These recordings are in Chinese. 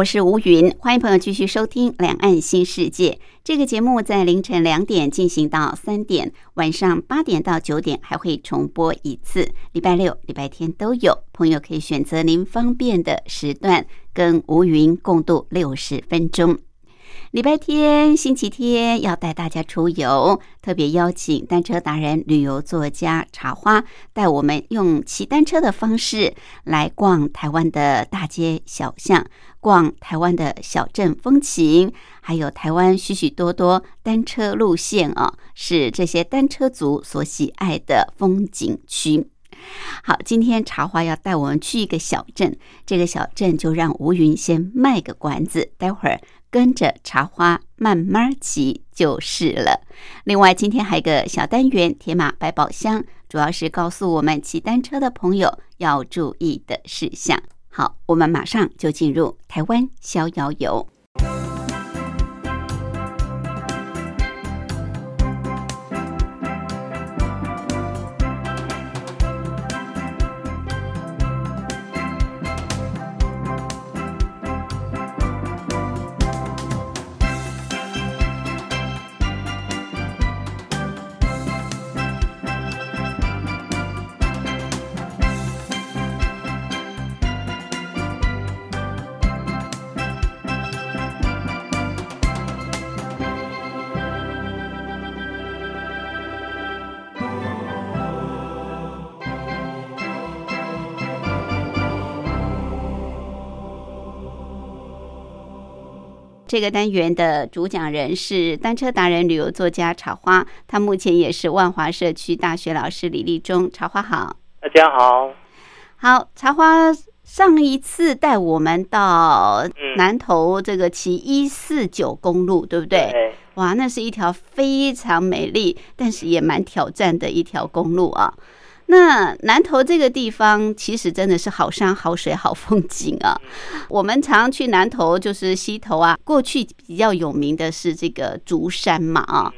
我是吴云，欢迎朋友继续收听《两岸新世界》这个节目，在凌晨两点进行到三点，晚上八点到九点还会重播一次，礼拜六、礼拜天都有。朋友可以选择您方便的时段，跟吴云共度六十分钟。礼拜天、星期天要带大家出游，特别邀请单车达人、旅游作家茶花带我们用骑单车的方式来逛台湾的大街小巷，逛台湾的小镇风情，还有台湾许许多多单车路线啊，是这些单车族所喜爱的风景区。好，今天茶花要带我们去一个小镇，这个小镇就让吴云先卖个关子，待会儿。跟着茶花慢慢骑就是了。另外，今天还有个小单元“铁马百宝箱”，主要是告诉我们骑单车的朋友要注意的事项。好，我们马上就进入台湾逍遥游。这个单元的主讲人是单车达人、旅游作家茶花，他目前也是万华社区大学老师李立忠。茶花好，大家好，好茶花。上一次带我们到南投这个骑一四九公路，对不对？哇，那是一条非常美丽，但是也蛮挑战的一条公路啊。那南投这个地方其实真的是好山好水好风景啊！我们常去南投就是溪头啊，过去比较有名的是这个竹山嘛啊。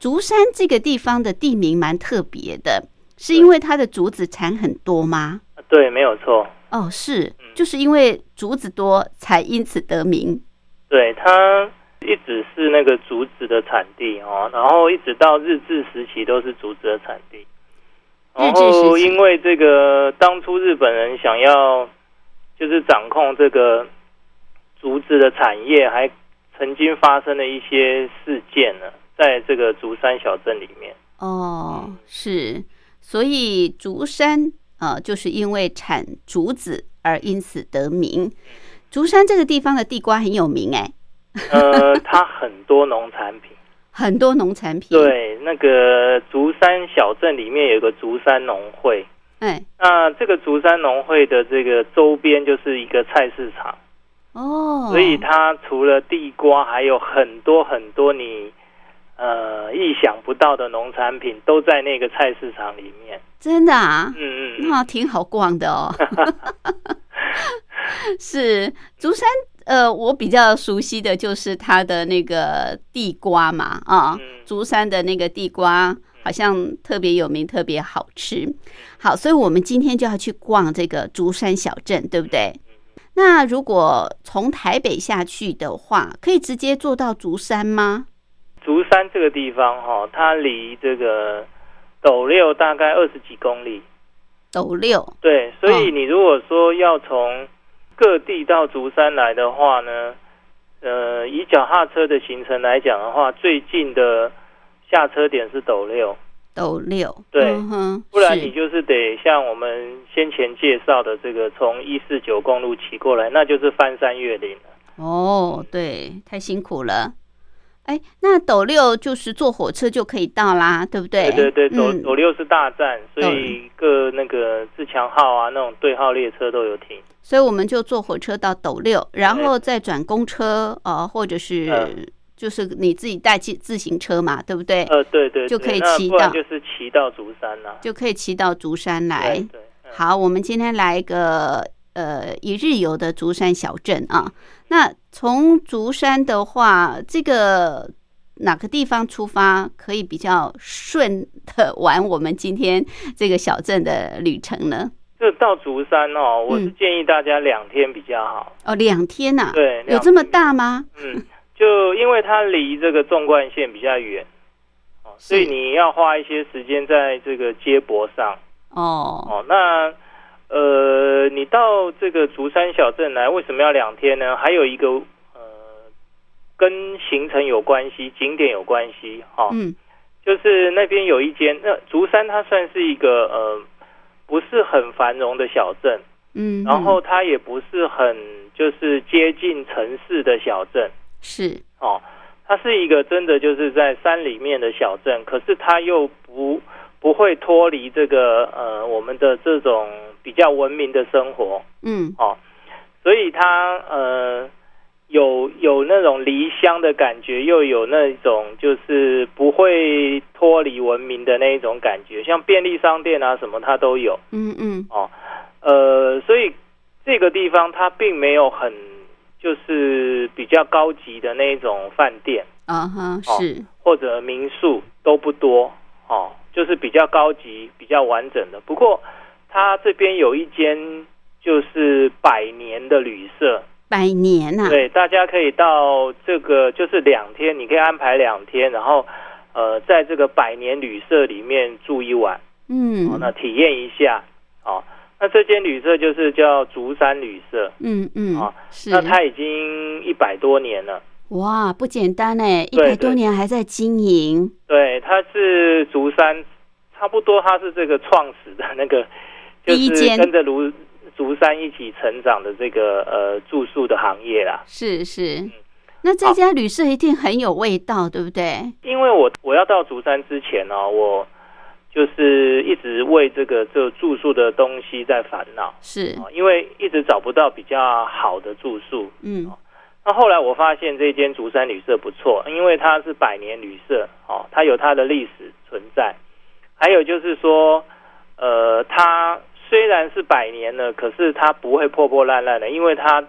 竹山这个地方的地名蛮特别的，是因为它的竹子产很多吗？对，没有错。哦，是，就是因为竹子多才因此得名。对，它一直是那个竹子的产地哦，然后一直到日治时期都是竹子的产地。然后，因为这个当初日本人想要就是掌控这个竹子的产业，还曾经发生了一些事件呢，在这个竹山小镇里面。哦，是，所以竹山啊，就是因为产竹子而因此得名。竹山这个地方的地瓜很有名，哎，呃，它很多农产品。很多农产品。对，那个竹山小镇里面有个竹山农会，哎，那这个竹山农会的这个周边就是一个菜市场，哦，所以它除了地瓜，还有很多很多你呃意想不到的农产品都在那个菜市场里面。真的啊？嗯嗯，那挺好逛的哦。是竹山。呃，我比较熟悉的就是它的那个地瓜嘛，啊，竹山的那个地瓜好像特别有名，特别好吃。好，所以我们今天就要去逛这个竹山小镇，对不对？那如果从台北下去的话，可以直接坐到竹山吗？竹山这个地方哈，它离这个斗六大概二十几公里。斗六对，所以你如果说要从各地到竹山来的话呢，呃，以脚踏车的行程来讲的话，最近的下车点是斗六。斗六，对，不然你就是得像我们先前介绍的这个，从一四九公路骑过来，那就是翻山越岭了。哦，对，太辛苦了。哎，那斗六就是坐火车就可以到啦，对不对？对对对，斗斗六是大站，所以各那个自强号啊，那种对号列车都有停。所以我们就坐火车到斗六，然后再转公车啊，或者是就是你自己带自自行车嘛，对不对？呃，对对，就可以骑到，就是骑到竹山了，就可以骑到竹山来。好，我们今天来一个呃一日游的竹山小镇啊。那从竹山的话，这个哪个地方出发可以比较顺的玩我们今天这个小镇的旅程呢？就到竹山哦，我是建议大家两天比较好哦。两天呐？对，有这么大吗？嗯，就因为它离这个纵贯线比较远哦，所以你要花一些时间在这个接驳上哦哦那。呃，你到这个竹山小镇来，为什么要两天呢？还有一个呃，跟行程有关系，景点有关系，哈，嗯，就是那边有一间，那竹山它算是一个呃，不是很繁荣的小镇，嗯，然后它也不是很就是接近城市的小镇，是，哦，它是一个真的就是在山里面的小镇，可是它又不不会脱离这个呃我们的这种。比较文明的生活，嗯，哦，所以它呃有有那种离乡的感觉，又有那种就是不会脱离文明的那一种感觉，像便利商店啊什么它都有，嗯嗯，哦，呃，所以这个地方它并没有很就是比较高级的那一种饭店，啊哈，是。或者民宿都不多，哦，就是比较高级、比较完整的，不过。它这边有一间就是百年的旅社，百年呐，对，大家可以到这个就是两天，你可以安排两天，然后呃，在这个百年旅社里面住一晚，嗯，那体验一下，哦，那这间旅社就是叫竹山旅社，嗯嗯，啊，是，那它已经一百多年了，哇，不简单哎，一百多年还在经营，对，它是竹山，差不多它是这个创始的那个。就是跟着如竹山一起成长的这个呃住宿的行业啦，是是，那这家旅社一定很有味道，对不对？因为我我要到竹山之前呢，我就是一直为这个这住宿的东西在烦恼，是，因为一直找不到比较好的住宿，嗯，那后来我发现这间竹山旅社不错，因为它是百年旅社，哦，它有它的历史存在，还有就是说，呃，它。虽然是百年了，可是它不会破破烂烂的，因为它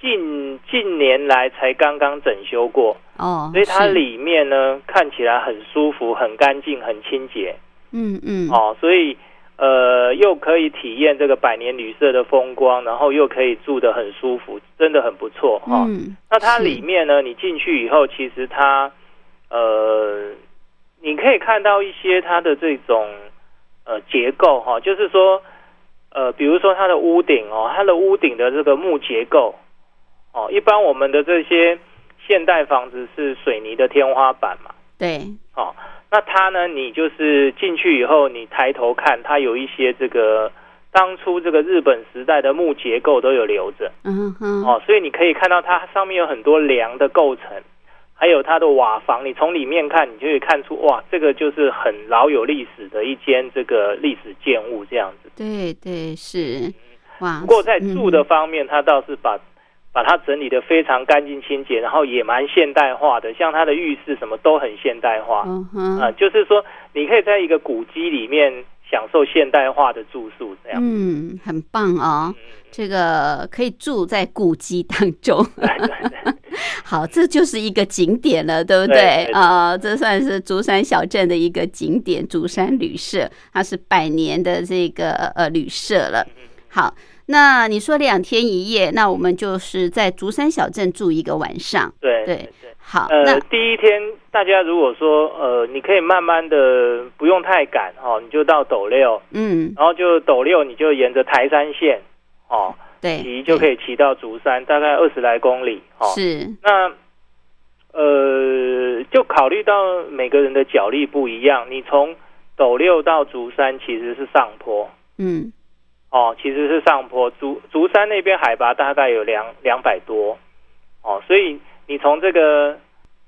近近年来才刚刚整修过哦，所以它里面呢看起来很舒服、很干净、很清洁。嗯嗯，哦，所以呃又可以体验这个百年旅社的风光，然后又可以住得很舒服，真的很不错哈。那它里面呢，你进去以后，其实它呃你可以看到一些它的这种。呃，结构哈，就是说，呃，比如说它的屋顶哦，它的屋顶的这个木结构哦，一般我们的这些现代房子是水泥的天花板嘛，对，哦，那它呢，你就是进去以后，你抬头看，它有一些这个当初这个日本时代的木结构都有留着，嗯哼，哦，所以你可以看到它上面有很多梁的构成。还有它的瓦房，你从里面看，你就可以看出哇，这个就是很老有历史的一间这个历史建物这样子。对对是，哇。不过在住的方面，它倒是把把它整理的非常干净清洁，然后也蛮现代化的，像它的浴室什么都很现代化。嗯哼。啊，就是说你可以在一个古迹里面享受现代化的住宿这样。嗯，很棒哦。这个可以住在古迹当中。好，这就是一个景点了，对不对？啊，这算是竹山小镇的一个景点——竹山旅社，它是百年的这个呃旅社了。好，那你说两天一夜，那我们就是在竹山小镇住一个晚上。对对对。好，呃第一天大家如果说呃，你可以慢慢的，不用太赶哦，你就到斗六，嗯，然后就斗六，你就沿着台山线哦。对，骑就可以骑到竹山，大概二十来公里。哦，是。那呃，就考虑到每个人的脚力不一样，你从斗六到竹山其实是上坡。嗯。哦，其实是上坡。竹竹山那边海拔大概有两两百多。哦，所以你从这个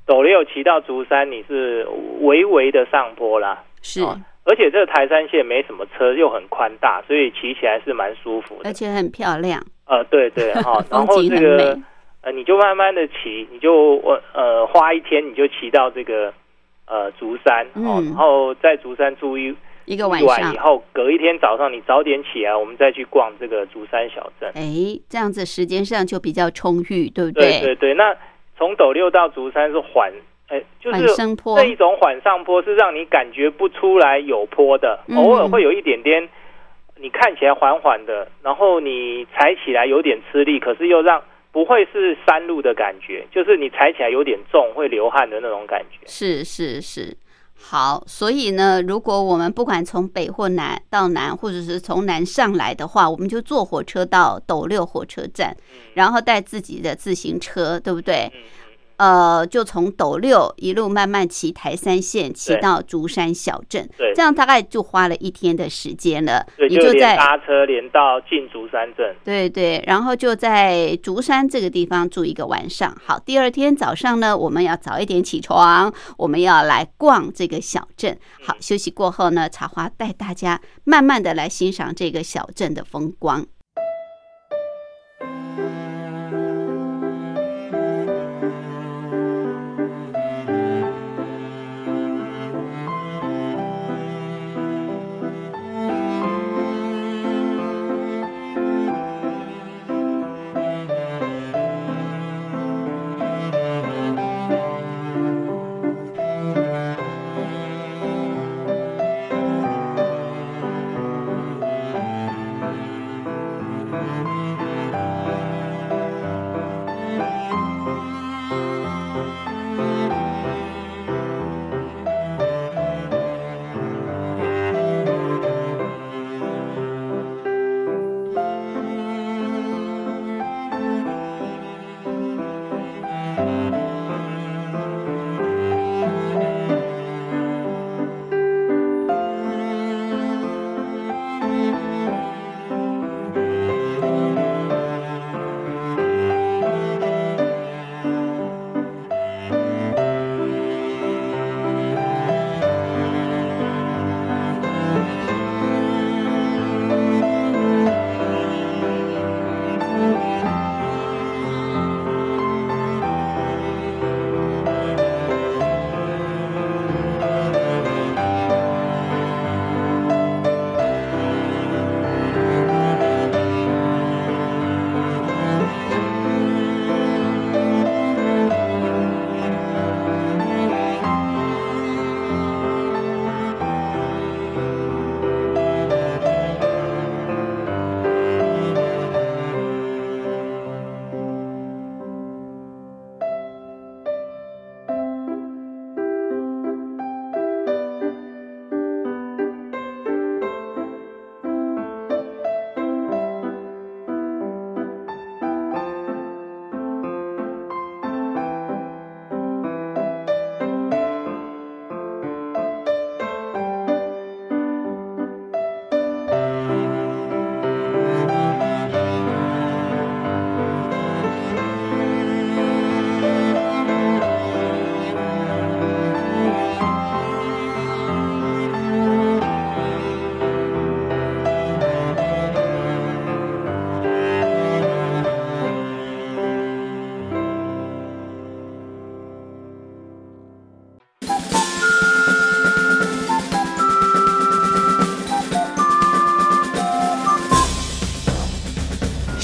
斗六骑到竹山，你是微微的上坡啦，是，而且这个台山线没什么车，又很宽大，所以骑起来是蛮舒服的，而且很漂亮。呃，对对 哈，然后这个呃，你就慢慢的骑，你就我呃花一天，你就骑到这个呃竹山哦，然后在竹山住一一个晚上以后，隔一天早上你早点起来，我们再去逛这个竹山小镇。哎，这样子时间上就比较充裕，对不对？对对对，那。从斗六到竹山是缓，哎，就是这一种缓上坡，是让你感觉不出来有坡的，偶尔会有一点点，你看起来缓缓的，然后你踩起来有点吃力，可是又让不会是山路的感觉，就是你踩起来有点重，会流汗的那种感觉。是是是。好，所以呢，如果我们不管从北或南到南，或者是从南上来的话，我们就坐火车到斗六火车站，然后带自己的自行车，对不对？呃，就从斗六一路慢慢骑台山线，骑到竹山小镇，对，这样大概就花了一天的时间了。对，就在搭车连到进竹山镇。对对，然后就在竹山这个地方住一个晚上。好，第二天早上呢，我们要早一点起床，我们要来逛这个小镇。好，休息过后呢，茶花带大家慢慢的来欣赏这个小镇的风光。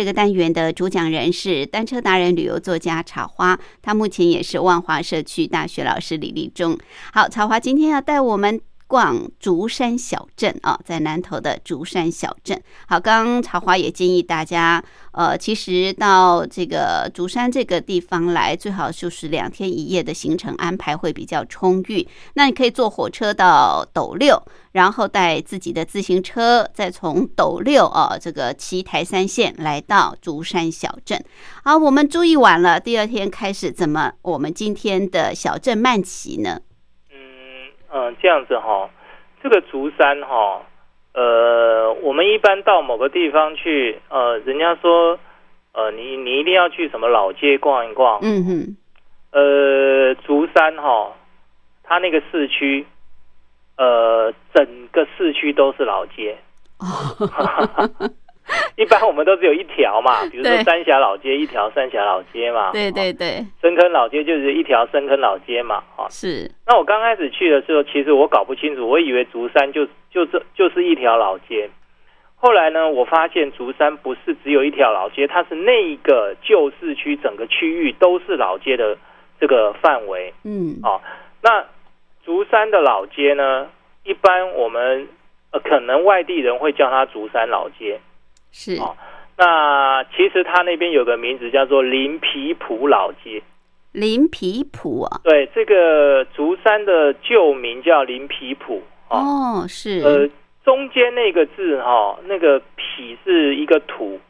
这个单元的主讲人是单车达人、旅游作家草花，他目前也是万华社区大学老师李立忠。好，草花今天要带我们。逛竹山小镇啊，在南头的竹山小镇。好，刚刚曹华也建议大家，呃，其实到这个竹山这个地方来，最好就是两天一夜的行程安排会比较充裕。那你可以坐火车到斗六，然后带自己的自行车，再从斗六啊这个骑台三线来到竹山小镇。好，我们注意完了，第二天开始怎么我们今天的小镇慢骑呢？嗯，这样子哈，这个竹山哈，呃，我们一般到某个地方去，呃，人家说，呃，你你一定要去什么老街逛一逛，嗯哼，呃，竹山哈，它那个市区，呃，整个市区都是老街。一般我们都只有一条嘛，比如说三峡老街一条三峡老街嘛，对对对，深坑老街就是一条深坑老街嘛，啊是。那我刚开始去的时候，其实我搞不清楚，我以为竹山就就这就是一条老街。后来呢，我发现竹山不是只有一条老街，它是那一个旧市区整个区域都是老街的这个范围。嗯，哦，那竹山的老街呢，一般我们呃可能外地人会叫它竹山老街。是哦，那其实它那边有个名字叫做林皮埔老街。林皮埔啊？对，这个竹山的旧名叫林皮埔。哦，是。呃，中间那个字哈，那个皮是一个土，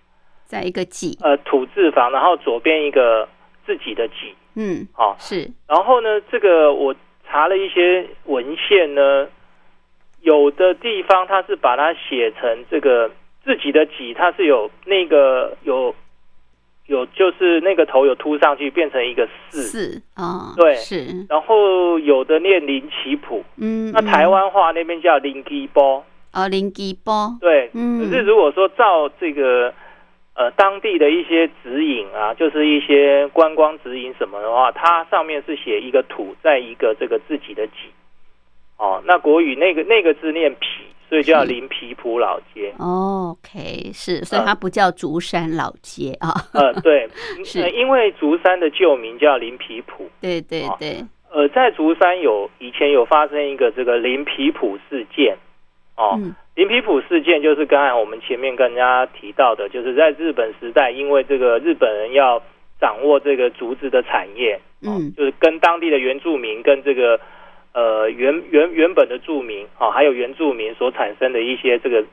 在一个己。呃，土字旁，然后左边一个自己的己。嗯，好，是。然后呢，这个我查了一些文献呢，有的地方它是把它写成这个。自己的己，它是有那个有有，就是那个头有凸上去，变成一个四。四啊，对，是。然后有的念林奇谱，嗯，那台湾话那边叫林基波，哦，林基波，对，嗯。可是如果说照这个呃当地的一些指引啊，就是一些观光指引什么的话，它上面是写一个土，在一个这个自己的己，哦，那国语那个那个字念皮。所以叫林皮埔老街。OK，是，所以它不叫竹山老街啊。呃，对，是因为竹山的旧名叫林皮埔。对对对。呃，在竹山有以前有发生一个这个林皮埔事件。哦，林皮埔事件就是刚才我们前面跟人家提到的，就是在日本时代，因为这个日本人要掌握这个竹子的产业，嗯，就是跟当地的原住民跟这个。呃，原原原本的住民啊，还有原住民所产生的一些这个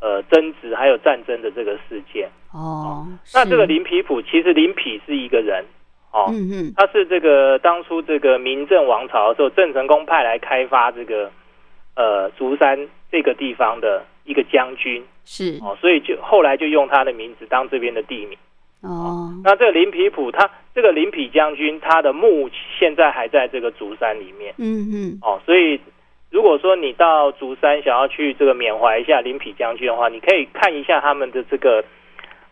呃争执，还有战争的这个事件哦。那这个林皮普其实林匹是一个人哦，嗯嗯，他是这个当初这个明郑王朝的时候，郑成功派来开发这个呃竹山这个地方的一个将军是哦，所以就后来就用他的名字当这边的地名。哦，那这个林皮普，他这个林匹将军，他的墓现在还在这个竹山里面。嗯嗯。哦，所以如果说你到竹山想要去这个缅怀一下林匹将军的话，你可以看一下他们的这个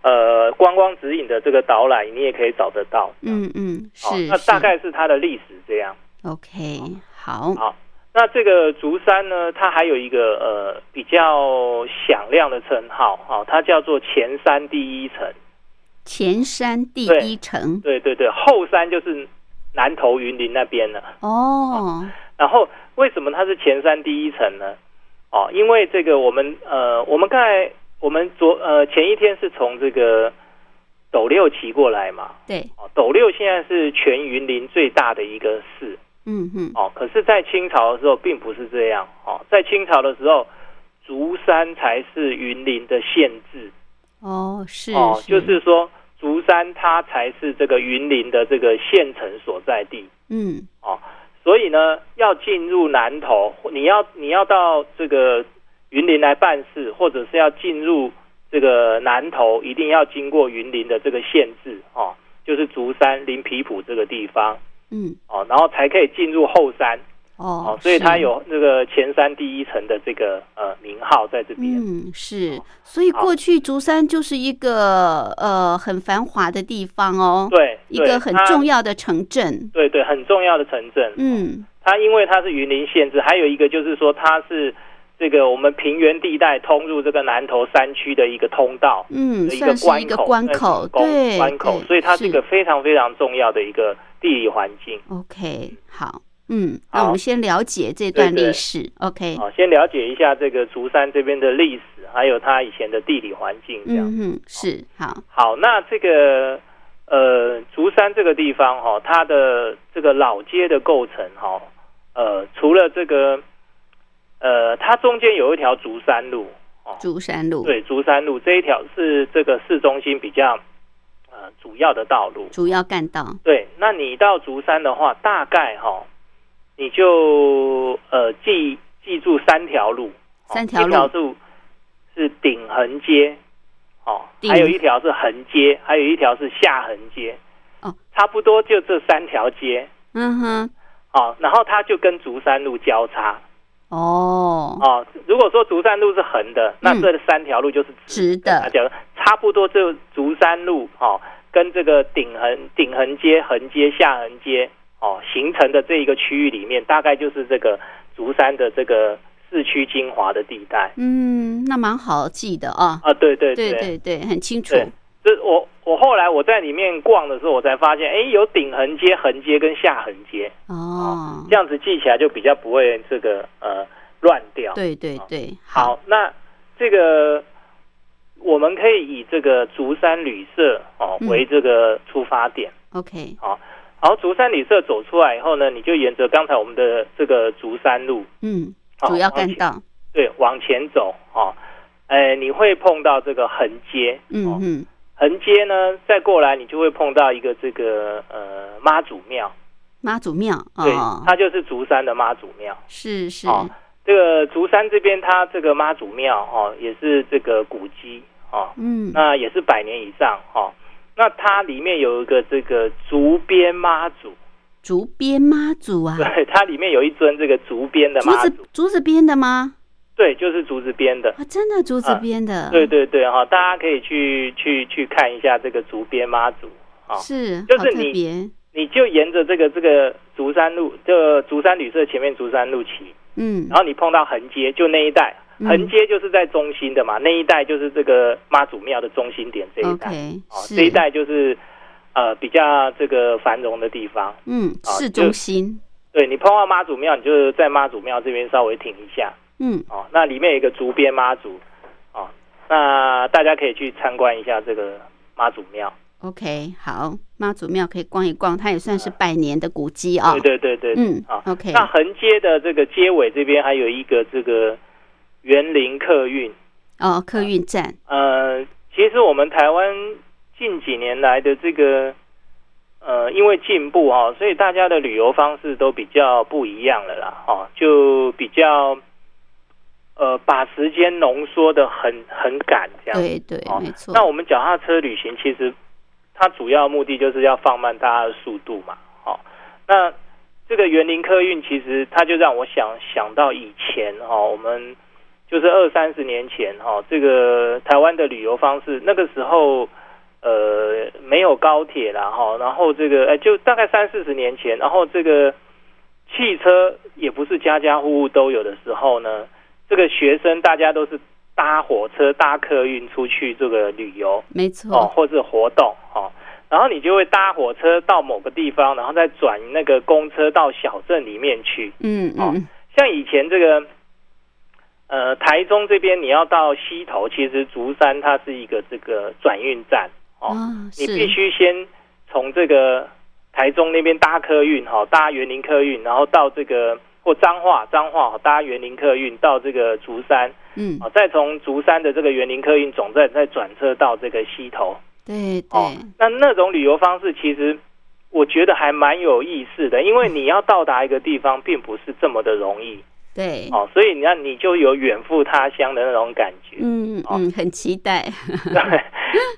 呃观光指引的这个导览，你也可以找得到。嗯嗯，是。那大概是它的历史这样。OK，好。好，那这个竹山呢，它还有一个呃比较响亮的称号，哈，它叫做前山第一城。前山第一城，对对对，后山就是南投云林那边了。哦，然后为什么它是前山第一城呢？哦，因为这个我们呃，我们刚才我们昨呃前一天是从这个斗六骑过来嘛。对，哦，斗六现在是全云林最大的一个市。嗯哼。哦，可是，在清朝的时候并不是这样。哦，在清朝的时候，竹山才是云林的县治。哦，是哦，就是说竹山它才是这个云林的这个县城所在地。嗯，哦，所以呢，要进入南投，你要你要到这个云林来办事，或者是要进入这个南投，一定要经过云林的这个县治，哦，就是竹山林皮埔这个地方。嗯，哦，然后才可以进入后山。哦，所以它有那个前山第一层的这个呃名号在这边。嗯，是，所以过去竹山就是一个呃很繁华的地方哦。对，一个很重要的城镇。对对，很重要的城镇。嗯，它因为它是云林县治，还有一个就是说它是这个我们平原地带通入这个南投山区的一个通道，嗯，一个关口，关口，对，关口，所以它是一个非常非常重要的一个地理环境。OK，好，嗯，那我们先了解这段历史。OK，好，先了解一下这个竹山这边的历史，还有它以前的地理环境。这样，嗯，是，好，好，那这个呃，竹山这个地方哈，它的这个老街的构成哈，呃，除了这个。呃，它中间有一条竹山路，哦，竹山路，对，竹山路这一条是这个市中心比较呃主要的道路，主要干道。对，那你到竹山的话，大概哈，你就呃记记住三条路，三条路。是顶横街，哦，还有一条是横街，还有一条是下横街，哦，差不多就这三条街，嗯哼，哦，然后它就跟竹山路交叉。哦。哦，如果说竹山路是横的，那这三条路就是直的。那讲差不多，就竹山路哦，跟这个顶横顶横街、横街、下横街哦形成的这一个区域里面，大概就是这个竹山的这个市区精华的地带。嗯，那蛮好记的啊。啊，对对对对对，很清楚。这我我后来我在里面逛的时候，我才发现，哎，有顶横街、横街跟下横街哦，这样子记起来就比较不会这个呃乱掉。对对对，好，那这个我们可以以这个竹山旅社哦为这个出发点。OK，好，然后竹山旅社走出来以后呢，你就沿着刚才我们的这个竹山路，嗯，主要干道，对，往前走哦，哎，你会碰到这个横街，嗯嗯。横街呢，再过来你就会碰到一个这个呃妈祖庙，妈祖庙，对，它就是竹山的妈祖庙，是是。这个竹山这边，它这个妈祖庙哦，也是这个古迹哦，嗯，那也是百年以上哦。那它里面有一个这个竹编妈祖，竹编妈祖啊，对，它里面有一尊这个竹编的妈祖，竹子编的吗？对，就是竹子编的。啊，真的竹子编的。对对对，哈，大家可以去去去看一下这个竹编妈祖啊，是，就是你，你就沿着这个这个竹山路，就竹山旅社前面竹山路骑，嗯，然后你碰到横街，就那一带，横街就是在中心的嘛，那一带就是这个妈祖庙的中心点这一带，哦，这一带就是呃比较这个繁荣的地方，嗯，市中心。对你碰到妈祖庙，你就在妈祖庙这边稍微停一下。嗯，哦，那里面有一个竹编妈祖，哦，那大家可以去参观一下这个妈祖庙。OK，好，妈祖庙可以逛一逛，它也算是百年的古迹啊。对对对对，嗯，好，OK。那横街的这个街尾这边还有一个这个园林客运哦，客运站。呃，其实我们台湾近几年来的这个呃，因为进步哈，所以大家的旅游方式都比较不一样了啦，哈，就比较。呃，把时间浓缩的很很赶，这样对对，没错。那我们脚踏车旅行，其实它主要目的就是要放慢大家的速度嘛。好，那这个园林客运，其实它就让我想想到以前哈，我们就是二三十年前哈，这个台湾的旅游方式，那个时候呃没有高铁啦哈，然后这个呃就大概三四十年前，然后这个汽车也不是家家户户都有的时候呢。这个学生大家都是搭火车、搭客运出去这个旅游，没错哦，或是活动哦，然后你就会搭火车到某个地方，然后再转那个公车到小镇里面去。嗯嗯，像以前这个，呃，台中这边你要到西头，其实竹山它是一个这个转运站哦，你必须先从这个台中那边搭客运哈，搭园林客运，然后到这个。或彰化，彰化搭园林客运到这个竹山，嗯，啊，再从竹山的这个园林客运总站再转车到这个西头，对对。那那种旅游方式，其实我觉得还蛮有意思的，因为你要到达一个地方，并不是这么的容易，对，哦，所以你看你就有远赴他乡的那种感觉，嗯嗯，很期待。对，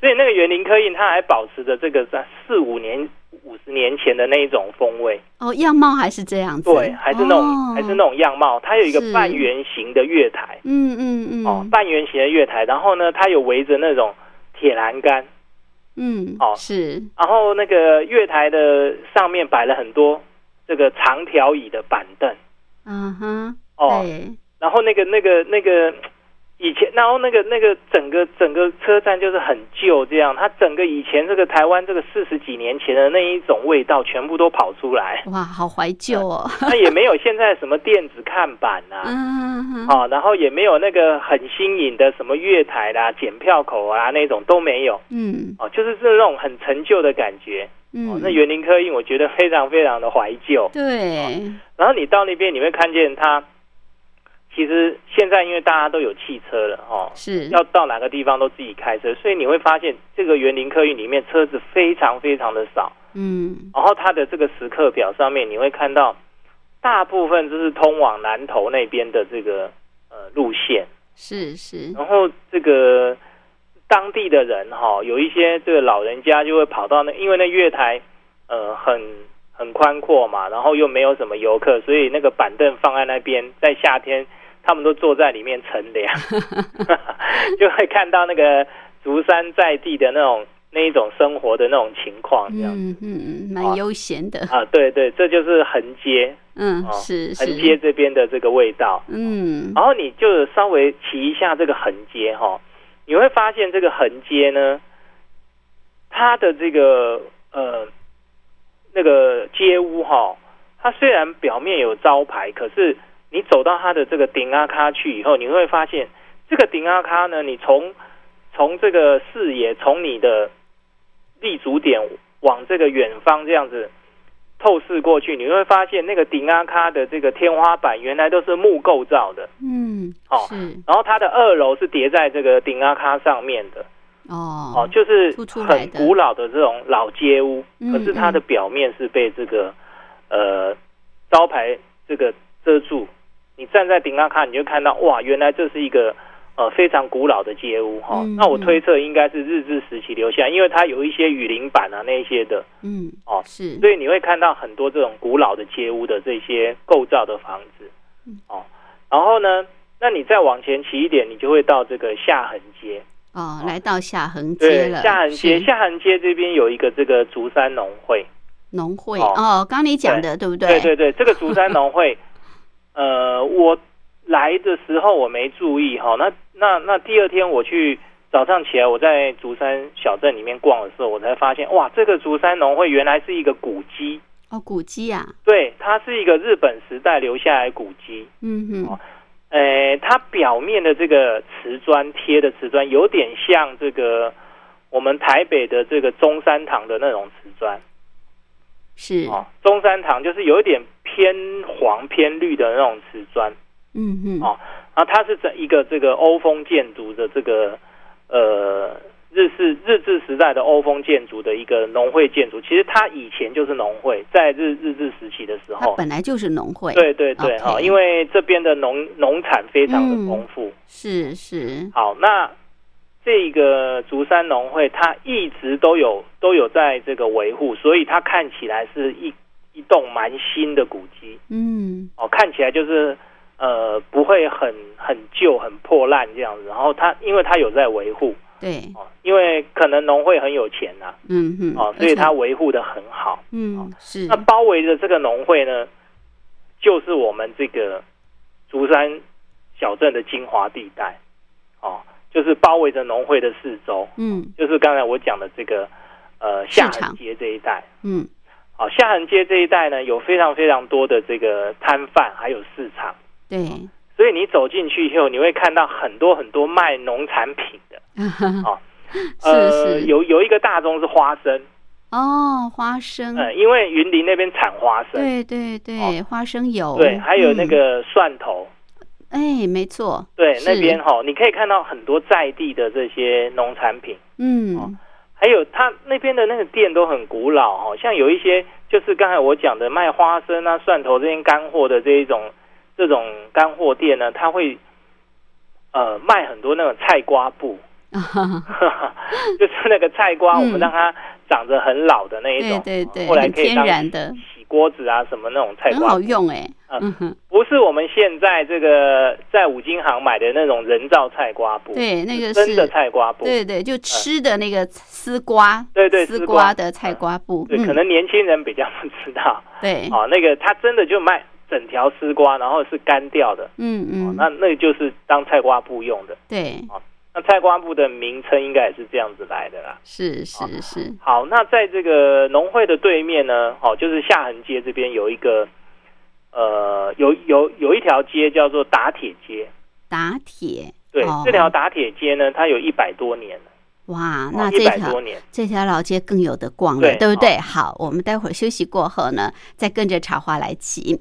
所以那个园林刻印，它还保持着这个在四五年。五十年前的那一种风味。哦，样貌还是这样子，对，还是那种还是那种样貌。它有一个半圆形的月台，嗯嗯嗯，哦，半圆形的月台，然后呢，它有围着那种铁栏杆，嗯，哦是，然后那个月台的上面摆了很多这个长条椅的板凳，嗯哼，哦，然后那个那个那个。以前，然后那个那个整个整个车站就是很旧，这样，它整个以前这个台湾这个四十几年前的那一种味道全部都跑出来。哇，好怀旧哦！它也没有现在什么电子看板啊，嗯，哦，然后也没有那个很新颖的什么月台啦、检票口啊那种都没有。嗯，哦，就是这种很陈旧的感觉。嗯，那园林科印我觉得非常非常的怀旧。对，然后你到那边你会看见它。其实现在因为大家都有汽车了，哦，是。要到哪个地方都自己开车，所以你会发现这个园林客运里面车子非常非常的少，嗯，然后它的这个时刻表上面你会看到，大部分就是通往南头那边的这个呃路线，是是，然后这个当地的人哈，有一些这个老人家就会跑到那，因为那月台呃很。很宽阔嘛，然后又没有什么游客，所以那个板凳放在那边，在夏天他们都坐在里面乘凉，就会看到那个竹山在地的那种那一种生活的那种情况，这样。嗯嗯，蛮悠闲的。啊，对对，这就是横街，嗯，是横街这边的这个味道，嗯，然后你就稍微骑一下这个横街哈，你会发现这个横街呢，它的这个呃。那个街屋哈，它虽然表面有招牌，可是你走到它的这个顶阿卡去以后，你会发现这个顶阿卡呢，你从从这个视野，从你的立足点往这个远方这样子透视过去，你会发现那个顶阿卡的这个天花板原来都是木构造的，嗯，哦，然后它的二楼是叠在这个顶阿卡上面的。哦哦，就是很古老的这种老街屋，可是它的表面是被这个呃招牌这个遮住。你站在顶上看，你就看到哇，原来这是一个呃非常古老的街屋哈。那我推测应该是日治时期留下，因为它有一些雨林板啊那些的，嗯哦是，所以你会看到很多这种古老的街屋的这些构造的房子，哦，然后呢，那你再往前骑一点，你就会到这个下横街。哦，来到下横街了。下横街，下横街这边有一个这个竹山农会。农会哦，刚你讲的对不对？对对对，这个竹山农会，呃，我来的时候我没注意哈。那那那第二天我去早上起来，我在竹山小镇里面逛的时候，我才发现哇，这个竹山农会原来是一个古迹。哦，古迹啊。对，它是一个日本时代留下来古迹。嗯哼。呃，它表面的这个瓷砖贴的瓷砖有点像这个我们台北的这个中山堂的那种瓷砖，是哦，中山堂就是有一点偏黄偏绿的那种瓷砖，嗯嗯，哦，然后它是整一个这个欧风建筑的这个呃。日式日治时代的欧风建筑的一个农会建筑，其实它以前就是农会，在日日治时期的时候，本来就是农会。对对对，哈，因为这边的农农产非常的丰富。是是。好，那这个竹山农会，它一直都有都有在这个维护，所以它看起来是一一栋蛮新的古迹。嗯。哦，看起来就是呃不会很很旧很破烂这样子，然后它因为它有在维护。对，哦，因为可能农会很有钱呐，嗯嗯，哦，所以它维护的很好，嗯，是。那包围着这个农会呢，就是我们这个竹山小镇的精华地带，哦，就是包围着农会的四周，嗯，就是刚才我讲的这个呃下横街这一带，嗯，好，下横街这一带呢，有非常非常多的这个摊贩，还有市场，对。所以你走进去以后，你会看到很多很多卖农产品的，哦，呃，有有一个大宗是花生，哦，花生，嗯，因为云林那边产花生，对对对，花生油，对，还有那个蒜头，哎，没错，对，那边哈，你可以看到很多在地的这些农产品，嗯，还有他那边的那个店都很古老哈，像有一些就是刚才我讲的卖花生啊、蒜头这些干货的这一种。这种干货店呢，他会呃卖很多那种菜瓜布，就是那个菜瓜，我们让它长得很老的那一种，对对对，后来可以天然的。洗锅子啊什么那种菜瓜，很好用哎，嗯哼，不是我们现在这个在五金行买的那种人造菜瓜布，对，那个真的菜瓜布，对对，就吃的那个丝瓜，对对，丝瓜。的菜瓜布，对，可能年轻人比较不知道，对，哦，那个他真的就卖。整条丝瓜，然后是干掉的，嗯嗯，那那就是当菜瓜布用的。对，那菜瓜布的名称应该也是这样子来的啦。是是是。好，那在这个农会的对面呢，哦，就是下横街这边有一个，呃，有有有一条街叫做打铁街。打铁。对，这条打铁街呢，它有一百多年了。哇，那这条这条老街更有的逛了，对不对？好，我们待会儿休息过后呢，再跟着茶花来骑。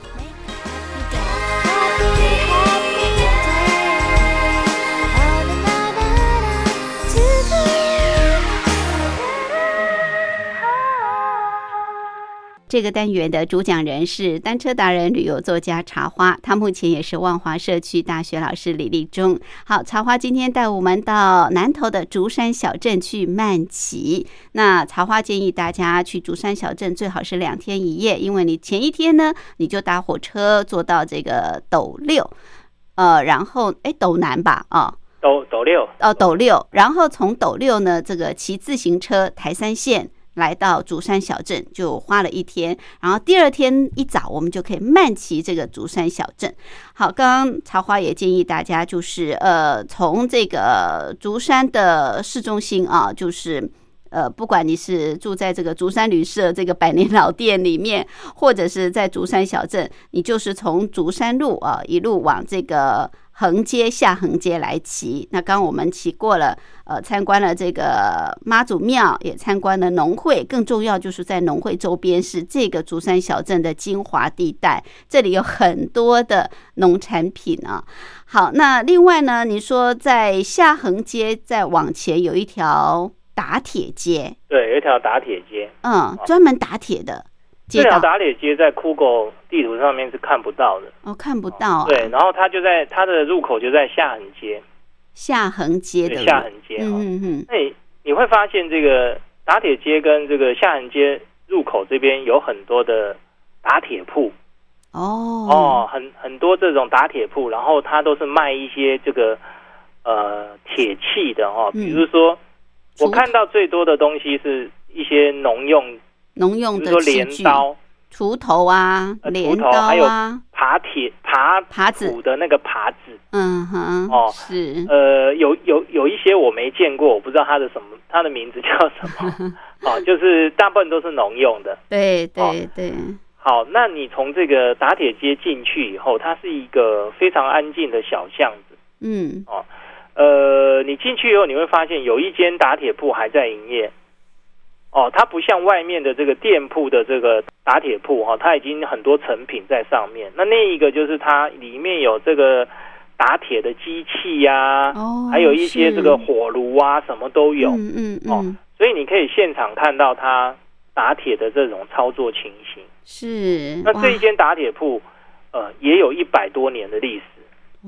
这个单元的主讲人是单车达人、旅游作家茶花，他目前也是万华社区大学老师李立忠。好，茶花今天带我们到南投的竹山小镇去慢骑。那茶花建议大家去竹山小镇最好是两天一夜，因为你前一天呢，你就搭火车坐到这个斗六，呃，然后哎斗南吧，啊。斗斗六哦，斗六，然后从斗六呢，这个骑自行车台三线来到竹山小镇，就花了一天。然后第二天一早，我们就可以慢骑这个竹山小镇。好，刚刚茶花也建议大家，就是呃，从这个竹山的市中心啊，就是呃，不管你是住在这个竹山旅社这个百年老店里面，或者是在竹山小镇，你就是从竹山路啊一路往这个。横街下横街来骑，那刚我们骑过了，呃，参观了这个妈祖庙，也参观了农会，更重要就是在农会周边是这个竹山小镇的精华地带，这里有很多的农产品啊。好，那另外呢，你说在下横街再往前有一条打铁街，对，有一条打铁街，嗯，专门打铁的。这条打铁街在酷狗地图上面是看不到的哦，看不到。对，然后它就在它的入口就在下横街，下横街的下横街。嗯嗯嗯。那你会发现这个打铁街跟这个下横街入口这边有很多的打铁铺哦哦，很很多这种打铁铺，然后它都是卖一些这个呃铁器的哦，比如说我看到最多的东西是一些农用。农用的镰刀，锄头啊，镰刀啊，耙铁、耙耙子的那个耙子，嗯哼，哦，是，呃，有有有一些我没见过，我不知道它的什么，它的名字叫什么？哦，就是大部分都是农用的，对对对。好，那你从这个打铁街进去以后，它是一个非常安静的小巷子，嗯，哦，呃，你进去以后你会发现有一间打铁铺还在营业。哦，它不像外面的这个店铺的这个打铁铺哈，它已经很多成品在上面。那另一个就是它里面有这个打铁的机器呀，哦，还有一些这个火炉啊，什么都有。嗯嗯嗯。所以你可以现场看到它打铁的这种操作情形。是。那这一间打铁铺，呃，也有一百多年的历史。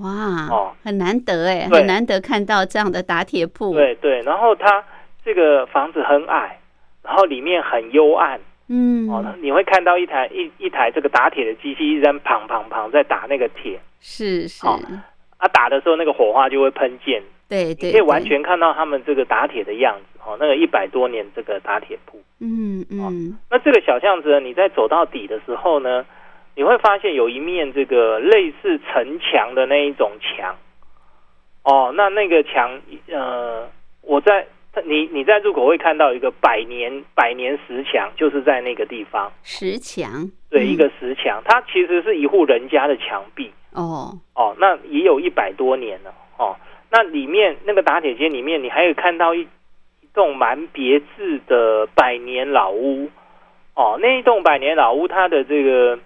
哇。哦，很难得哎，很难得看到这样的打铁铺。对对，然后它这个房子很矮。然后里面很幽暗，嗯，哦，你会看到一台一一台这个打铁的机器，一直在砰砰砰在打那个铁，是是，啊，打的时候那个火花就会喷溅，对对，可以完全看到他们这个打铁的样子，哦，那个一百多年这个打铁铺，嗯嗯，那这个小巷子你在走到底的时候呢，你会发现有一面这个类似城墙的那一种墙，哦，那那个墙，呃，我在。你你在入口会看到一个百年百年石墙，就是在那个地方。石墙，对，一个石墙，它其实是一户人家的墙壁。哦哦，那也有一百多年了。哦，那里面那个打铁街里面，你还有看到一一栋蛮别致的百年老屋。哦，那一栋百年老屋，它的这个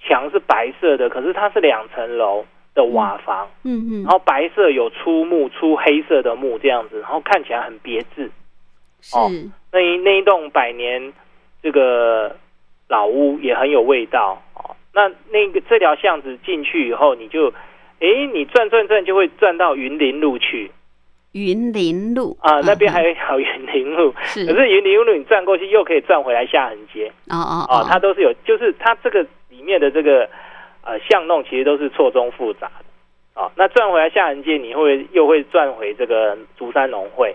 墙是白色的，可是它是两层楼。的瓦房，嗯嗯，然后白色有粗木，粗黑色的木这样子，然后看起来很别致。哦，那一那一栋百年这个老屋也很有味道。哦，那那个这条巷子进去以后，你就，哎，你转转转就会转到云林路去。云林路啊，那边还有一条云林路，是，可是云林路你转过去又可以转回来下横街。哦哦哦，它都是有，就是它这个里面的这个。呃，巷弄其实都是错综复杂的，啊，那转回来下人街，你会又会转回这个竹山农会，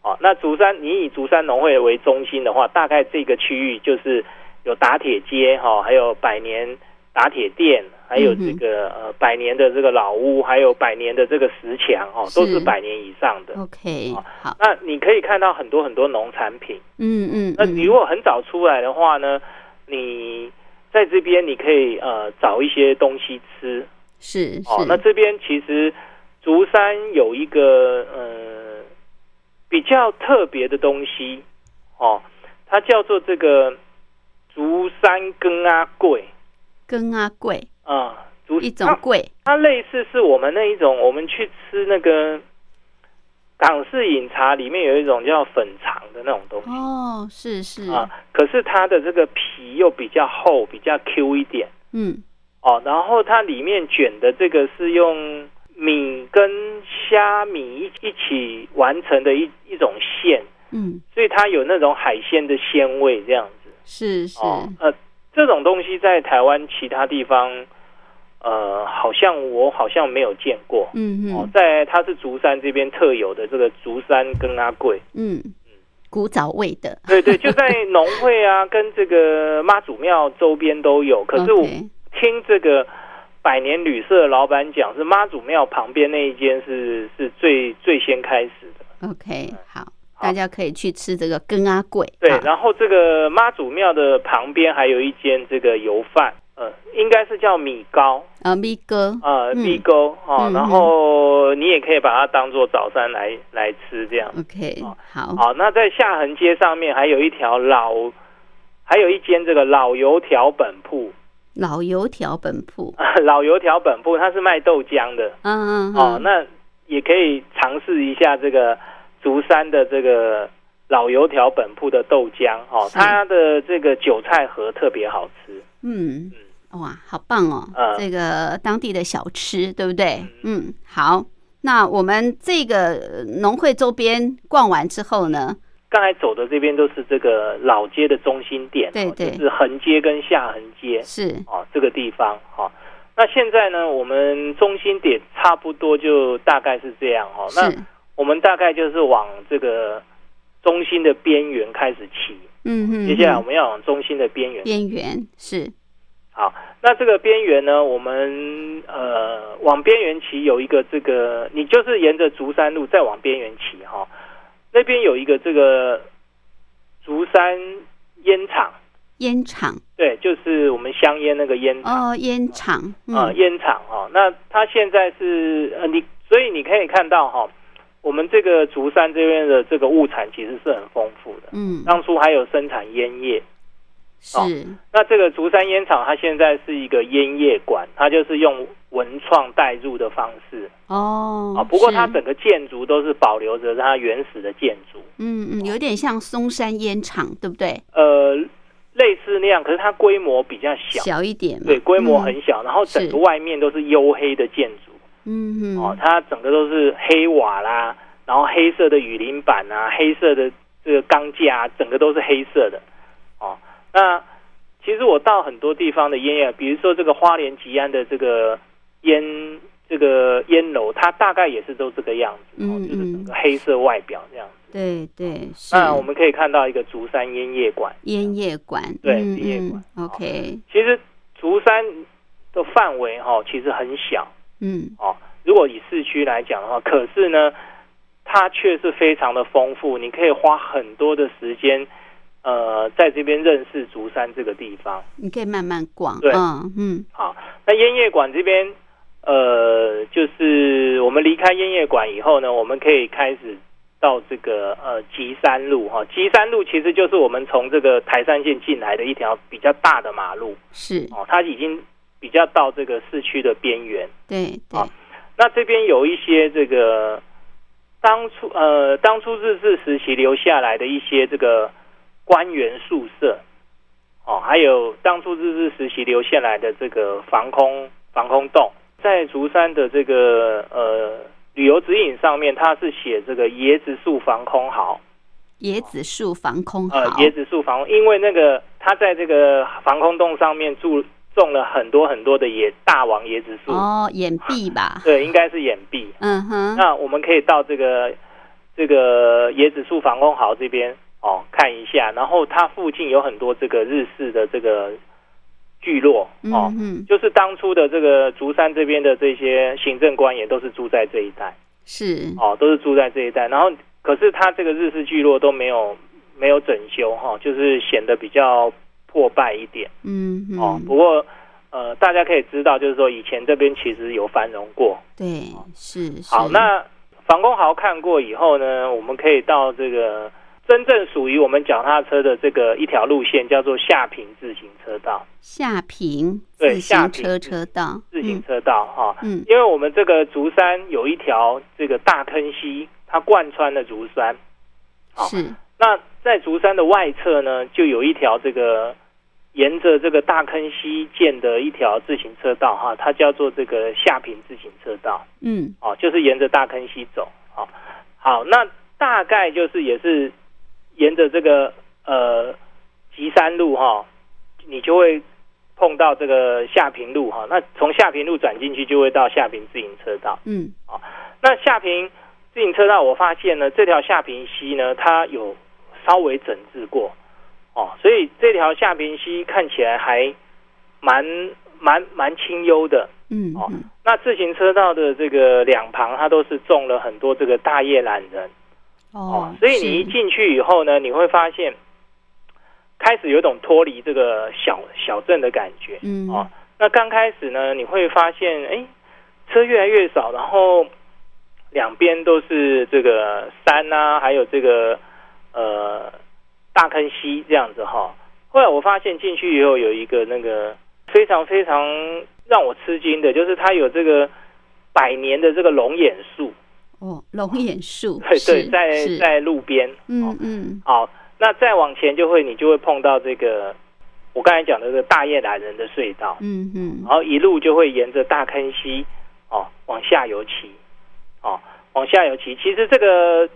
啊，那竹山你以竹山农会为中心的话，大概这个区域就是有打铁街哈，还有百年打铁店，还有这个呃百年的这个老屋，还有百年的这个石墙哦，都是百年以上的。OK，好，那你可以看到很多很多农产品，嗯嗯，那你如果很早出来的话呢，你。在这边你可以呃找一些东西吃，是哦。那这边其实竹山有一个呃比较特别的东西哦，它叫做这个竹山根阿桂，根阿桂啊，竹一种桂，它类似是我们那一种，我们去吃那个。港式饮茶里面有一种叫粉肠的那种东西。哦，是是。啊，可是它的这个皮又比较厚，比较 Q 一点，嗯，哦，然后它里面卷的这个是用米跟虾米一一起完成的一一种馅，嗯，所以它有那种海鲜的鲜味，这样子。是是。呃，这种东西在台湾其他地方呃，好像我好像没有见过。嗯哦，在它是竹山这边特有的这个竹山跟阿贵。嗯，古早味的。对对，就在农会啊，跟这个妈祖庙周边都有。可是我听这个百年旅社老板讲，是妈祖庙旁边那一间是是最最先开始的。OK，好，大家可以去吃这个跟阿贵。对，然后这个妈祖庙的旁边还有一间这个油饭。呃，应该是叫米糕啊，米糕啊，米糕啊，然后你也可以把它当做早餐来来吃，这样。OK，好。好，那在下横街上面还有一条老，还有一间这个老油条本铺。老油条本铺，老油条本铺，它是卖豆浆的。嗯嗯。哦，那也可以尝试一下这个竹山的这个老油条本铺的豆浆哦，它的这个韭菜盒特别好吃。嗯嗯。哇，好棒哦！这个当地的小吃，对不对？嗯，好。那我们这个农会周边逛完之后呢？刚才走的这边都是这个老街的中心点，对对，是横街跟下横街，是哦，这个地方哈。那现在呢，我们中心点差不多就大概是这样哦。那我们大概就是往这个中心的边缘开始骑，嗯嗯。接下来我们要往中心的边缘，边缘是。好，那这个边缘呢？我们呃往边缘骑有一个这个，你就是沿着竹山路再往边缘骑哈，那边有一个这个竹山烟厂，烟厂对，就是我们香烟那个烟哦，烟厂啊，烟厂哈。那它现在是呃你，所以你可以看到哈，我们这个竹山这边的这个物产其实是很丰富的，嗯，当初还有生产烟叶。是，那这个竹山烟厂，它现在是一个烟叶馆，它就是用文创带入的方式哦。啊，不过它整个建筑都是保留着它原始的建筑。嗯嗯，有点像松山烟厂，对不对？呃，类似那样，可是它规模比较小，小一点。对，规模很小，然后整个外面都是黝黑的建筑。嗯嗯。哦，它整个都是黑瓦啦，然后黑色的雨林板啊，黑色的这个钢架，整个都是黑色的。哦。那其实我到很多地方的烟叶，比如说这个花莲吉安的这个烟这个烟楼，它大概也是都这个样子，哦，就是整个黑色外表这样子。对对，那我们可以看到一个竹山烟叶馆。烟叶馆，对，烟叶馆。OK。其实竹山的范围哈，其实很小。嗯。哦，如果以市区来讲的话，可是呢，它却是非常的丰富，你可以花很多的时间。呃，在这边认识竹山这个地方，你可以慢慢逛。对，嗯嗯。好，那烟叶馆这边，呃，就是我们离开烟叶馆以后呢，我们可以开始到这个呃吉山路哈。吉山路其实就是我们从这个台山县进来的一条比较大的马路。是哦，它已经比较到这个市区的边缘。对对。那这边有一些这个当初呃当初日治时期留下来的一些这个。官员宿舍，哦，还有当初日治时期留下来的这个防空防空洞，在竹山的这个呃旅游指引上面，它是写这个椰子树防空壕。椰子树防空壕，呃，椰子树防空，因为那个它在这个防空洞上面种种了很多很多的野大王椰子树。哦，眼壁吧？对，应该是眼壁。嗯哼。那我们可以到这个这个椰子树防空壕这边。哦，看一下，然后它附近有很多这个日式的这个聚落哦，嗯就是当初的这个竹山这边的这些行政官也都是住在这一带，是哦，都是住在这一带。然后，可是它这个日式聚落都没有没有整修哈，就是显得比较破败一点。嗯，哦，不过呃，大家可以知道，就是说以前这边其实有繁荣过。对，是好。那防空壕看过以后呢，我们可以到这个。真正属于我们脚踏车的这个一条路线叫做下平自行车道。下平对下车车道，自行车道哈。嗯，因为我们这个竹山有一条这个大坑溪，它贯穿了竹山。是。那在竹山的外侧呢，就有一条这个沿着这个大坑溪建的一条自行车道哈，它叫做这个下平自行车道。嗯。哦，就是沿着大坑溪走。好，好，那大概就是也是。沿着这个呃吉山路哈，你就会碰到这个下平路哈，那从下平路转进去就会到下平自行车道。嗯，啊，那下平自行车道，我发现呢，这条下平溪呢，它有稍微整治过哦，所以这条下平溪看起来还蛮蛮蛮清幽的。嗯，哦，那自行车道的这个两旁，它都是种了很多这个大叶懒人。哦，所以你一进去以后呢，你会发现。开始有种脱离这个小小镇的感觉，嗯，哦，那刚开始呢，你会发现，哎，车越来越少，然后两边都是这个山啊，还有这个呃大坑溪这样子哈。后来我发现进去以后有一个那个非常非常让我吃惊的，就是它有这个百年的这个龙眼树。哦，龙眼树，对对，在在路边，嗯嗯，好。那再往前就会，你就会碰到这个我刚才讲的这个大叶懒人的隧道，嗯嗯，然后一路就会沿着大坑溪哦往下游骑，哦往下游骑。其实这个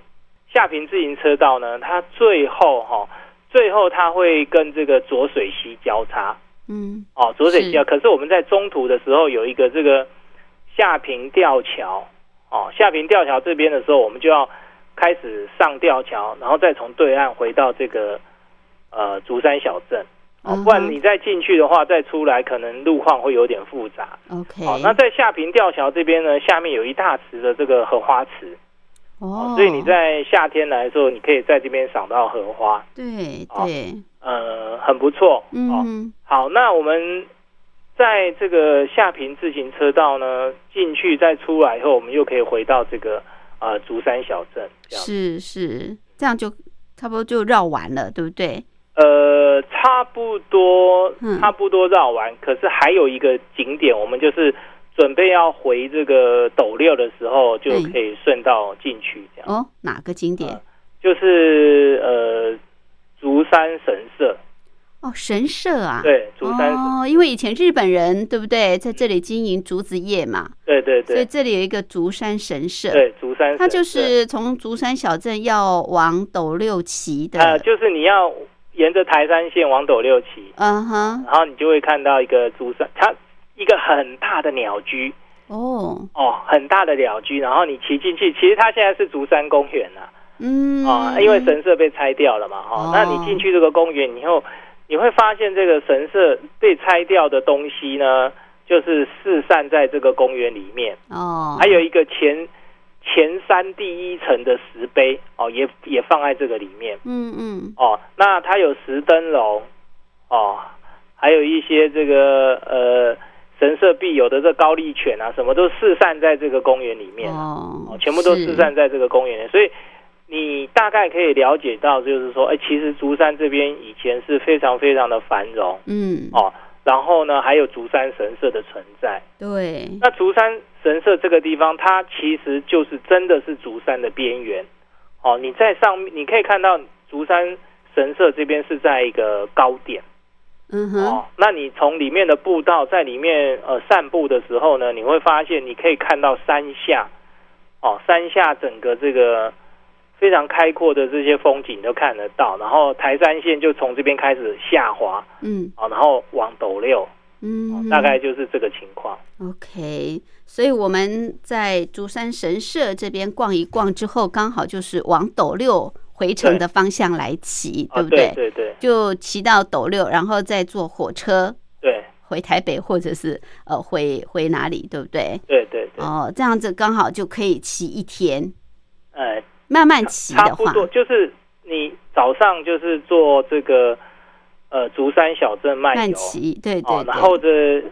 下平自行车道呢，它最后哈，最后它会跟这个浊水溪交叉，嗯，哦浊水溪。可是我们在中途的时候有一个这个下平吊桥，哦下平吊桥这边的时候，我们就要。开始上吊桥，然后再从对岸回到这个呃竹山小镇，哦，不然你再进去的话，再出来可能路况会有点复杂。OK，好，那在下平吊桥这边呢，下面有一大池的这个荷花池，哦，所以你在夏天来的时候，你可以在这边赏到荷花。对对，呃，很不错。嗯，好，那我们在这个下平自行车道呢进去再出来以后，我们又可以回到这个。啊，竹山小镇是是，这样就差不多就绕完了，对不对？呃，差不多，差不多绕完。可是还有一个景点，我们就是准备要回这个斗六的时候，就可以顺道进去。这样哦，哪个景点？就是呃，竹山神社。哦，神社啊，对，竹山哦，因为以前日本人对不对，在这里经营竹子业嘛，对对对，所以这里有一个竹山神社，对，竹山，它就是从竹山小镇要往斗六骑的，呃，就是你要沿着台山线往斗六骑，嗯哼，然后你就会看到一个竹山，它一个很大的鸟居，哦。哦，很大的鸟居，然后你骑进去，其实它现在是竹山公园呐，嗯，啊，因为神社被拆掉了嘛，哈，那你进去这个公园以后。你会发现这个神社被拆掉的东西呢，就是四散在这个公园里面哦。还有一个前前山第一层的石碑哦，也也放在这个里面。嗯嗯。哦，那它有石灯笼哦，还有一些这个呃神社必有的这高丽犬啊，什么都四散在这个公园里面哦，全部都四散在这个公园里，所以。你大概可以了解到，就是说，哎，其实竹山这边以前是非常非常的繁荣，嗯，哦，然后呢，还有竹山神社的存在，对。那竹山神社这个地方，它其实就是真的是竹山的边缘，哦，你在上面你可以看到竹山神社这边是在一个高点，嗯哼，哦，那你从里面的步道在里面呃散步的时候呢，你会发现你可以看到山下，哦，山下整个这个。非常开阔的这些风景都看得到，然后台山线就从这边开始下滑，嗯，啊，然后往斗六，嗯，大概就是这个情况。OK，所以我们在竹山神社这边逛一逛之后，刚好就是往斗六回程的方向来骑，对不对？对对，就骑到斗六，然后再坐火车，对，回台北或者是呃回回哪里，对不对？对对对。哦，这样子刚好就可以骑一天，哎。慢慢骑的话，就是你早上就是做这个呃竹山小镇慢游，对对，然后这。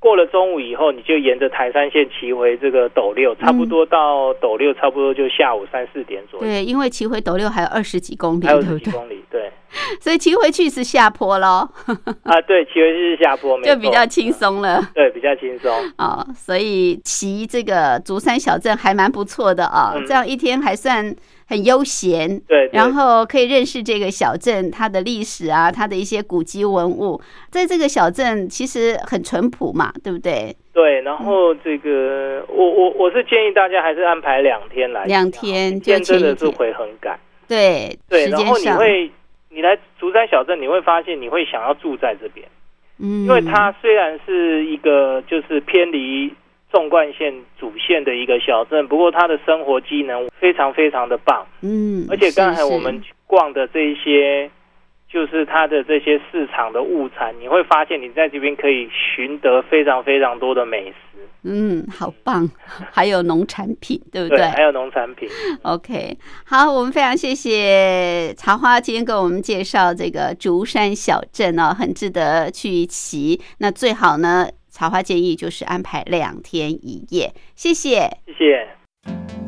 过了中午以后，你就沿着台山线骑回这个斗六，差不多到斗六，差不多就下午三四点左右。对，因为骑回斗六还有二十几公里，还有十几公里，对。所以骑回去是下坡喽。啊，对，骑回去是下坡，就比较轻松了。对，比较轻松。哦，所以骑这个竹山小镇还蛮不错的啊，这样一天还算。很悠闲，对，然后可以认识这个小镇它的历史啊，它的一些古迹文物，在这个小镇其实很淳朴嘛，对不对？对，然后这个我我我是建议大家还是安排两天来，两天，天真的是会很赶，对对，然后你会你来竹山小镇，你会发现你会想要住在这边，嗯，因为它虽然是一个就是偏离纵贯线主线的一个小镇，不过它的生活机能非常非常的棒。嗯，而且刚才我们逛的这一些，就是它的这些市场的物产，你会发现你在这边可以寻得非常非常多的美食。嗯，好棒，还有农产品，对不对，对还有农产品。？OK，好，我们非常谢谢茶花今天给我们介绍这个竹山小镇哦，很值得去骑。那最好呢，桃花建议就是安排两天一夜。谢谢。谢谢。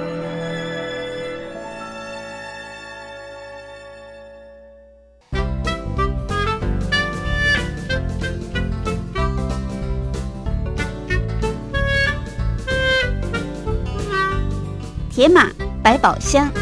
野马百宝箱。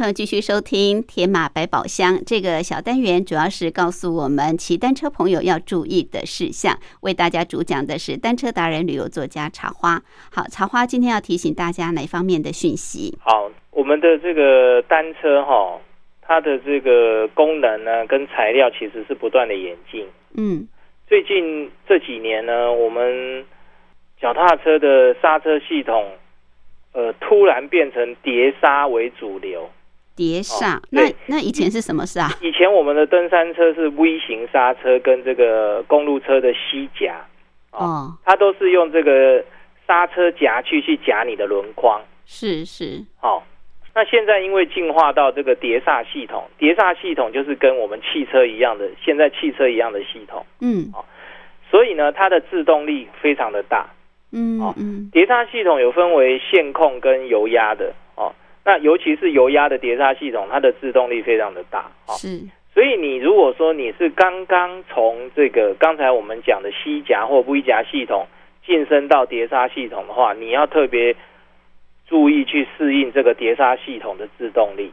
朋友继续收听《铁马百宝箱》这个小单元，主要是告诉我们骑单车朋友要注意的事项。为大家主讲的是单车达人、旅游作家茶花。好，茶花今天要提醒大家哪方面的讯息？好，我们的这个单车哈，它的这个功能呢，跟材料其实是不断的演进。嗯，最近这几年呢，我们脚踏车的刹车系统，呃，突然变成碟刹为主流。碟刹，那那以前是什么刹？以前我们的登山车是 V 型刹车，跟这个公路车的膝夹，哦，它都是用这个刹车夹去去夹你的轮框。是是，好，那现在因为进化到这个碟刹系统，碟刹系统就是跟我们汽车一样的，现在汽车一样的系统，嗯，哦所以呢，它的制动力非常的大。嗯嗯，碟刹系统有分为线控跟油压的。那尤其是油压的碟刹系统，它的制动力非常的大，是。所以你如果说你是刚刚从这个刚才我们讲的西夹或 V 夹系统晋升到碟刹系统的话，你要特别注意去适应这个碟刹系统的制动力，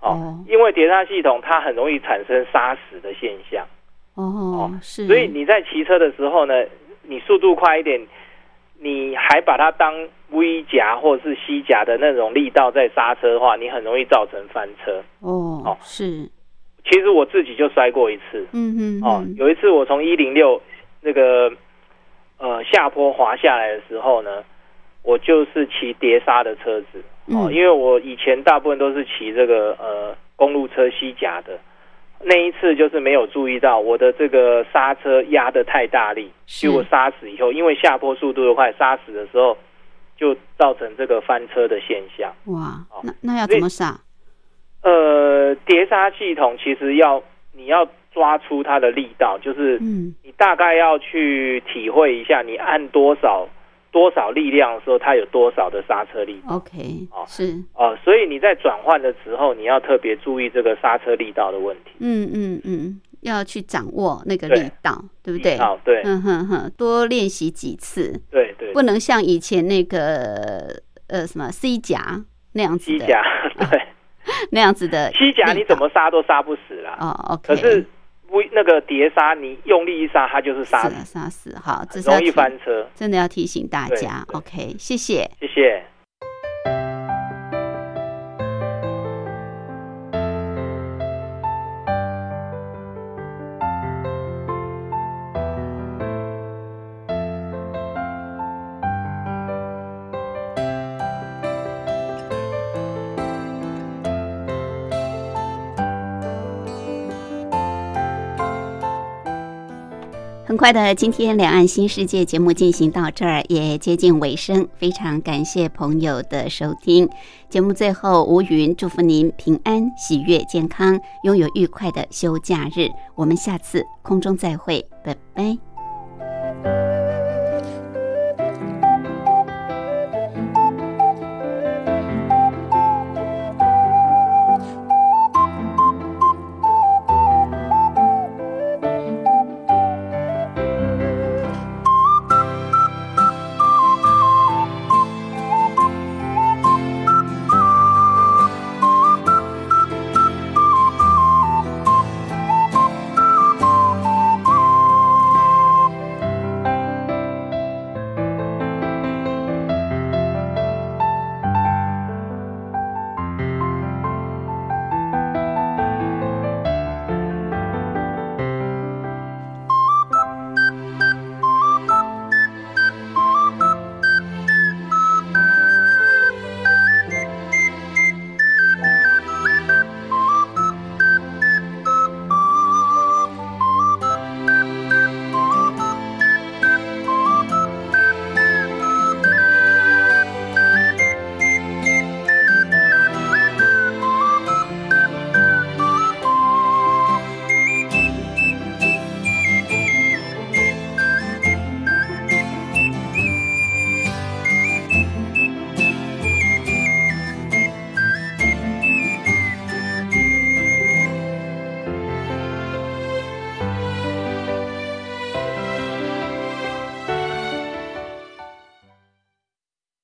哦，因为碟刹系统它很容易产生刹死的现象，哦，是。所以你在骑车的时候呢，你速度快一点。你还把它当 V 夹或者是 C 夹的那种力道在刹车的话，你很容易造成翻车。哦，哦，是。其实我自己就摔过一次。嗯嗯。哦，有一次我从一零六那个呃下坡滑下来的时候呢，我就是骑碟刹的车子。哦，因为我以前大部分都是骑这个呃公路车 C 夹的。那一次就是没有注意到我的这个刹车压的太大力，结果刹死以后，因为下坡速度又快，刹死的时候就造成这个翻车的现象。哇，那那要怎么刹？呃，碟刹系统其实要你要抓出它的力道，就是嗯，你大概要去体会一下，你按多少。多少力量的时候，它有多少的刹车力？OK，哦，是哦，所以你在转换的时候，你要特别注意这个刹车力道的问题。嗯嗯嗯，要去掌握那个力道，对不对？好，对，嗯哼哼，多练习几次。对对，不能像以前那个呃什么 C 甲那样子的。C 夹 对，那样子的 C 甲你怎么刹都刹不死啦。哦，OK，可是。微那个碟刹，你用力一刹，它就是刹死，刹死。好，容易翻车，真的要提醒大家。OK，谢谢，谢谢。很快的，今天两岸新世界节目进行到这儿也接近尾声，非常感谢朋友的收听。节目最后，吴云祝福您平安、喜悦、健康，拥有愉快的休假日。我们下次空中再会，拜拜。